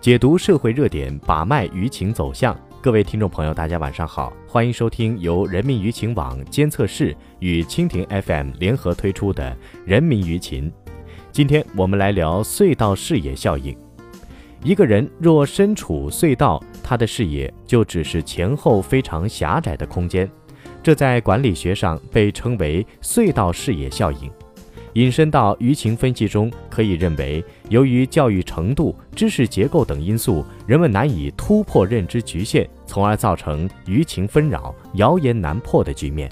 解读社会热点，把脉舆情走向。各位听众朋友，大家晚上好，欢迎收听由人民舆情网监测室与蜻蜓 FM 联合推出的《人民舆情》。今天我们来聊隧道视野效应。一个人若身处隧道，他的视野就只是前后非常狭窄的空间，这在管理学上被称为隧道视野效应。引申到舆情分析中，可以认为，由于教育程度、知识结构等因素，人们难以突破认知局限，从而造成舆情纷扰、谣言难破的局面。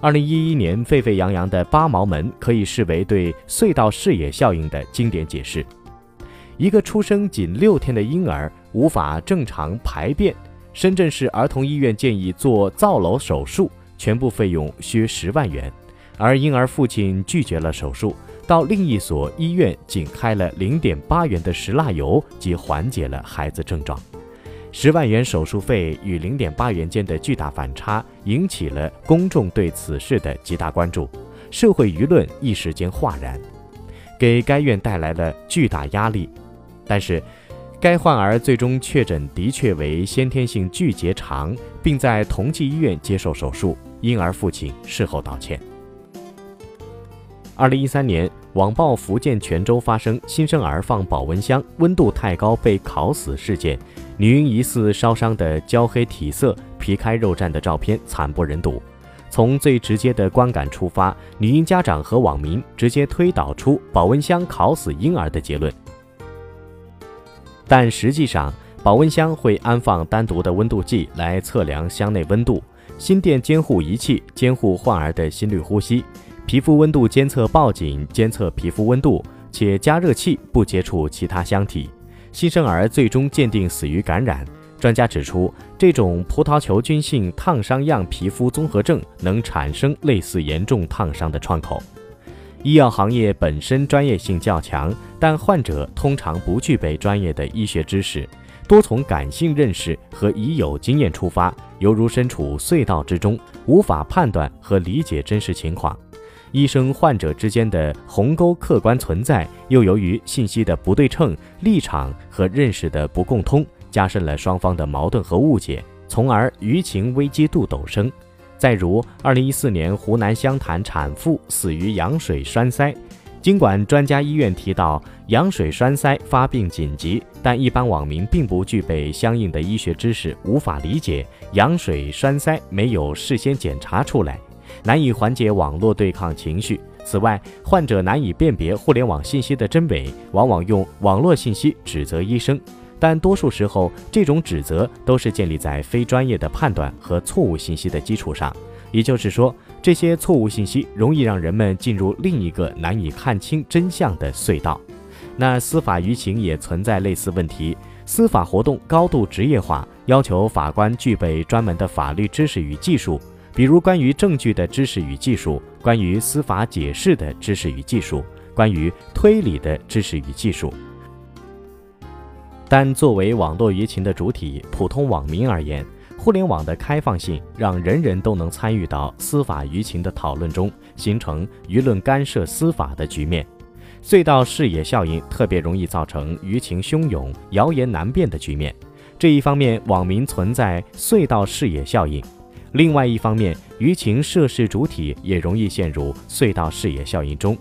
二零一一年沸沸扬扬的八毛门可以视为对隧道视野效应的经典解释。一个出生仅六天的婴儿无法正常排便，深圳市儿童医院建议做造瘘手术，全部费用需十万元。而婴儿父亲拒绝了手术，到另一所医院仅开了零点八元的石蜡油，即缓解了孩子症状。十万元手术费与零点八元间的巨大反差，引起了公众对此事的极大关注，社会舆论一时间哗然，给该院带来了巨大压力。但是，该患儿最终确诊的确为先天性巨结肠，并在同济医院接受手术。婴儿父亲事后道歉。二零一三年，网曝福建泉州发生新生儿放保温箱温度太高被烤死事件，女婴疑似烧伤的焦黑体色、皮开肉绽的照片惨不忍睹。从最直接的观感出发，女婴家长和网民直接推导出保温箱烤死婴儿的结论。但实际上，保温箱会安放单独的温度计来测量箱内温度，心电监护仪器监护患儿的心率、呼吸。皮肤温度监测报警监测皮肤温度，且加热器不接触其他箱体。新生儿最终鉴定死于感染。专家指出，这种葡萄球菌性烫伤样皮肤综合症能产生类似严重烫伤的创口。医药行业本身专业性较强，但患者通常不具备专业的医学知识，多从感性认识和已有经验出发，犹如身处隧道之中，无法判断和理解真实情况。医生患者之间的鸿沟客观存在，又由于信息的不对称、立场和认识的不共通，加深了双方的矛盾和误解，从而舆情危机度陡升。再如，二零一四年湖南湘潭产妇死于羊水栓塞，尽管专家医院提到羊水栓塞发病紧急，但一般网民并不具备相应的医学知识，无法理解羊水栓塞没有事先检查出来。难以缓解网络对抗情绪。此外，患者难以辨别互联网信息的真伪，往往用网络信息指责医生，但多数时候，这种指责都是建立在非专业的判断和错误信息的基础上。也就是说，这些错误信息容易让人们进入另一个难以看清真相的隧道。那司法舆情也存在类似问题，司法活动高度职业化，要求法官具备专门的法律知识与技术。比如关于证据的知识与技术，关于司法解释的知识与技术，关于推理的知识与技术。但作为网络舆情的主体，普通网民而言，互联网的开放性让人人都能参与到司法舆情的讨论中，形成舆论干涉司法的局面。隧道视野效应特别容易造成舆情汹涌、谣言难辨的局面。这一方面，网民存在隧道视野效应。另外一方面，舆情涉事主体也容易陷入隧道视野效应中。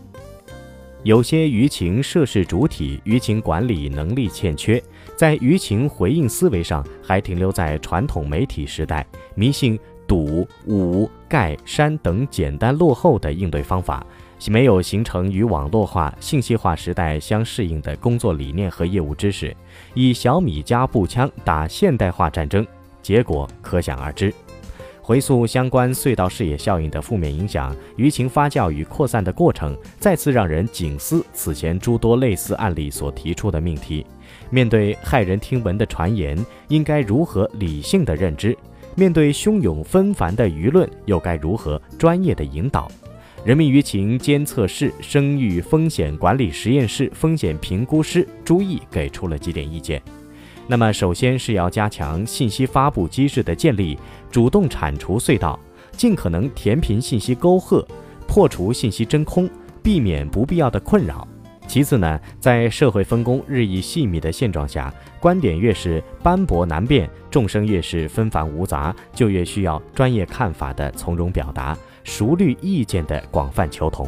有些舆情涉事主体舆情管理能力欠缺，在舆情回应思维上还停留在传统媒体时代，迷信堵、捂、盖、删等简单落后的应对方法，没有形成与网络化、信息化时代相适应的工作理念和业务知识，以小米加步枪打现代化战争，结果可想而知。回溯相关隧道视野效应的负面影响，舆情发酵与扩散的过程，再次让人警思此前诸多类似案例所提出的命题：面对骇人听闻的传言，应该如何理性的认知？面对汹涌纷繁的舆论，又该如何专业的引导？人民舆情监测室声誉风险管理实验室风险评估师朱毅给出了几点意见。那么，首先是要加强信息发布机制的建立，主动铲除隧道，尽可能填平信息沟壑，破除信息真空，避免不必要的困扰。其次呢，在社会分工日益细密的现状下，观点越是斑驳难辨，众生越是纷繁芜杂，就越需要专业看法的从容表达，熟虑意见的广泛求同。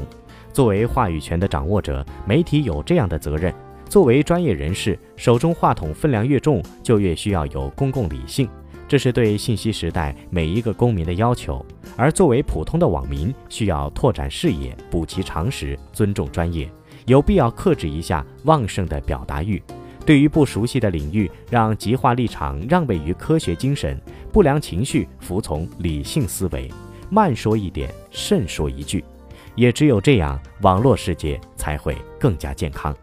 作为话语权的掌握者，媒体有这样的责任：作为专业人士，手中话筒分量越重，就越需要有公共理性，这是对信息时代每一个公民的要求；而作为普通的网民，需要拓展视野，补齐常识，尊重专业。有必要克制一下旺盛的表达欲，对于不熟悉的领域，让极化立场让位于科学精神，不良情绪服从理性思维，慢说一点，慎说一句，也只有这样，网络世界才会更加健康。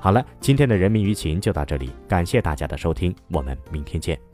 好了，今天的人民舆情就到这里，感谢大家的收听，我们明天见。